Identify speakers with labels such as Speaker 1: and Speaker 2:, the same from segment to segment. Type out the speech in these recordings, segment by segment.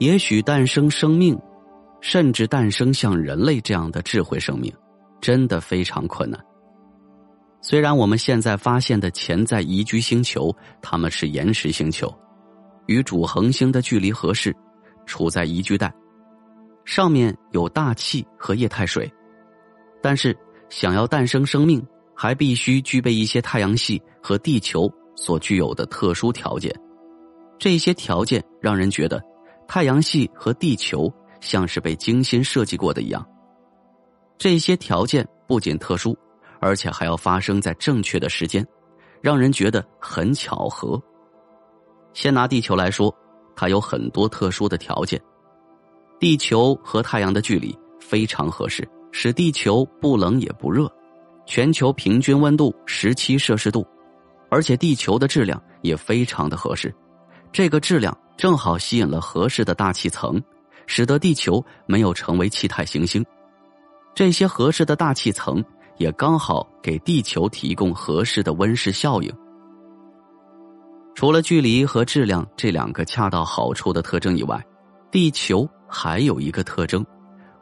Speaker 1: 也许诞生生命，甚至诞生像人类这样的智慧生命，真的非常困难。虽然我们现在发现的潜在宜居星球，它们是岩石星球，与主恒星的距离合适，处在宜居带，上面有大气和液态水，但是想要诞生生命，还必须具备一些太阳系和地球所具有的特殊条件。这些条件让人觉得。太阳系和地球像是被精心设计过的一样。这些条件不仅特殊，而且还要发生在正确的时间，让人觉得很巧合。先拿地球来说，它有很多特殊的条件。地球和太阳的距离非常合适，使地球不冷也不热，全球平均温度十七摄氏度，而且地球的质量也非常的合适。这个质量。正好吸引了合适的大气层，使得地球没有成为气态行星。这些合适的大气层也刚好给地球提供合适的温室效应。除了距离和质量这两个恰到好处的特征以外，地球还有一个特征，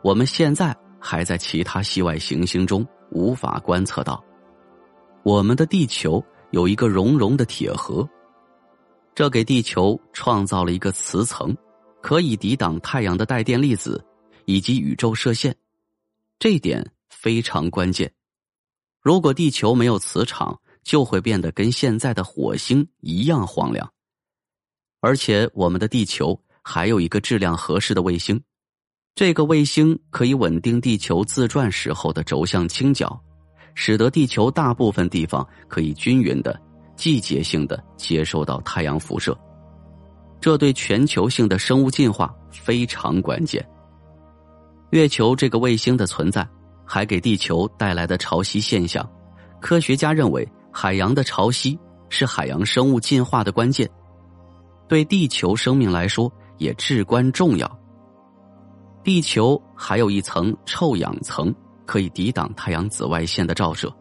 Speaker 1: 我们现在还在其他系外行星中无法观测到。我们的地球有一个熔融的铁盒。这给地球创造了一个磁层，可以抵挡太阳的带电粒子以及宇宙射线，这点非常关键。如果地球没有磁场，就会变得跟现在的火星一样荒凉。而且，我们的地球还有一个质量合适的卫星，这个卫星可以稳定地球自转时候的轴向倾角，使得地球大部分地方可以均匀的。季节性的接受到太阳辐射，这对全球性的生物进化非常关键。月球这个卫星的存在，还给地球带来的潮汐现象，科学家认为海洋的潮汐是海洋生物进化的关键，对地球生命来说也至关重要。地球还有一层臭氧层，可以抵挡太阳紫外线的照射。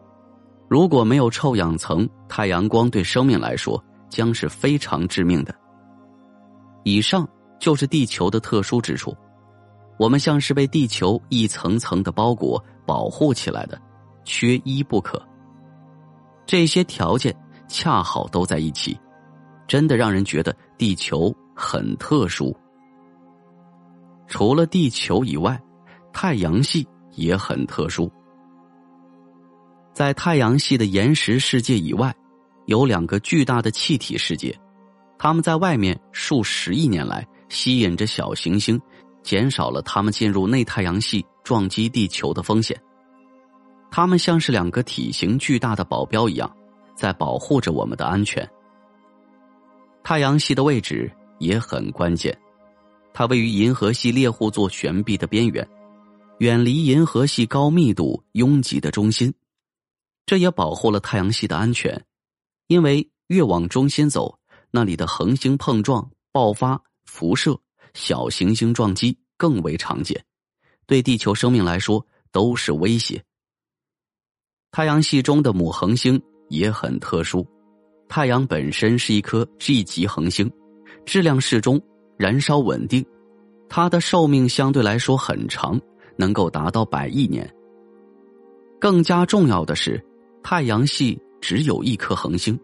Speaker 1: 如果没有臭氧层，太阳光对生命来说将是非常致命的。以上就是地球的特殊之处，我们像是被地球一层层的包裹保护起来的，缺一不可。这些条件恰好都在一起，真的让人觉得地球很特殊。除了地球以外，太阳系也很特殊。在太阳系的岩石世界以外，有两个巨大的气体世界，它们在外面数十亿年来吸引着小行星，减少了它们进入内太阳系撞击地球的风险。它们像是两个体型巨大的保镖一样，在保护着我们的安全。太阳系的位置也很关键，它位于银河系猎户座悬臂的边缘，远离银河系高密度拥挤的中心。这也保护了太阳系的安全，因为越往中心走，那里的恒星碰撞、爆发、辐射、小行星撞击更为常见，对地球生命来说都是威胁。太阳系中的母恒星也很特殊，太阳本身是一颗 G 级恒星，质量适中，燃烧稳定，它的寿命相对来说很长，能够达到百亿年。更加重要的是。太阳系只有一颗恒星，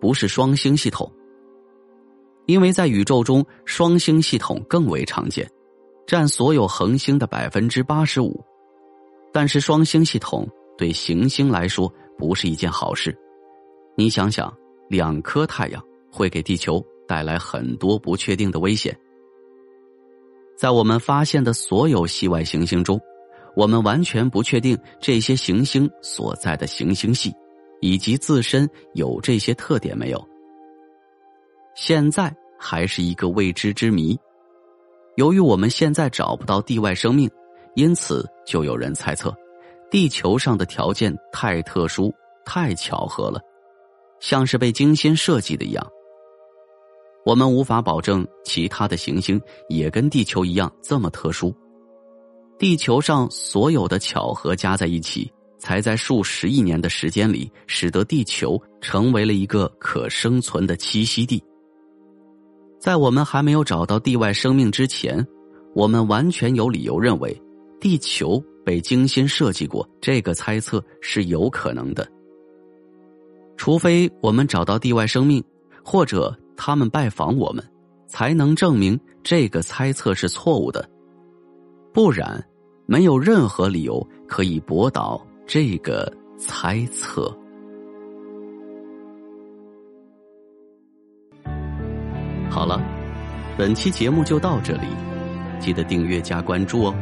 Speaker 1: 不是双星系统。因为在宇宙中，双星系统更为常见，占所有恒星的百分之八十五。但是双星系统对行星来说不是一件好事。你想想，两颗太阳会给地球带来很多不确定的危险。在我们发现的所有系外行星中。我们完全不确定这些行星所在的行星系，以及自身有这些特点没有。现在还是一个未知之谜。由于我们现在找不到地外生命，因此就有人猜测，地球上的条件太特殊、太巧合了，像是被精心设计的一样。我们无法保证其他的行星也跟地球一样这么特殊。地球上所有的巧合加在一起，才在数十亿年的时间里，使得地球成为了一个可生存的栖息地。在我们还没有找到地外生命之前，我们完全有理由认为地球被精心设计过。这个猜测是有可能的，除非我们找到地外生命，或者他们拜访我们，才能证明这个猜测是错误的。不然，没有任何理由可以驳倒这个猜测。好了，本期节目就到这里，记得订阅加关注哦。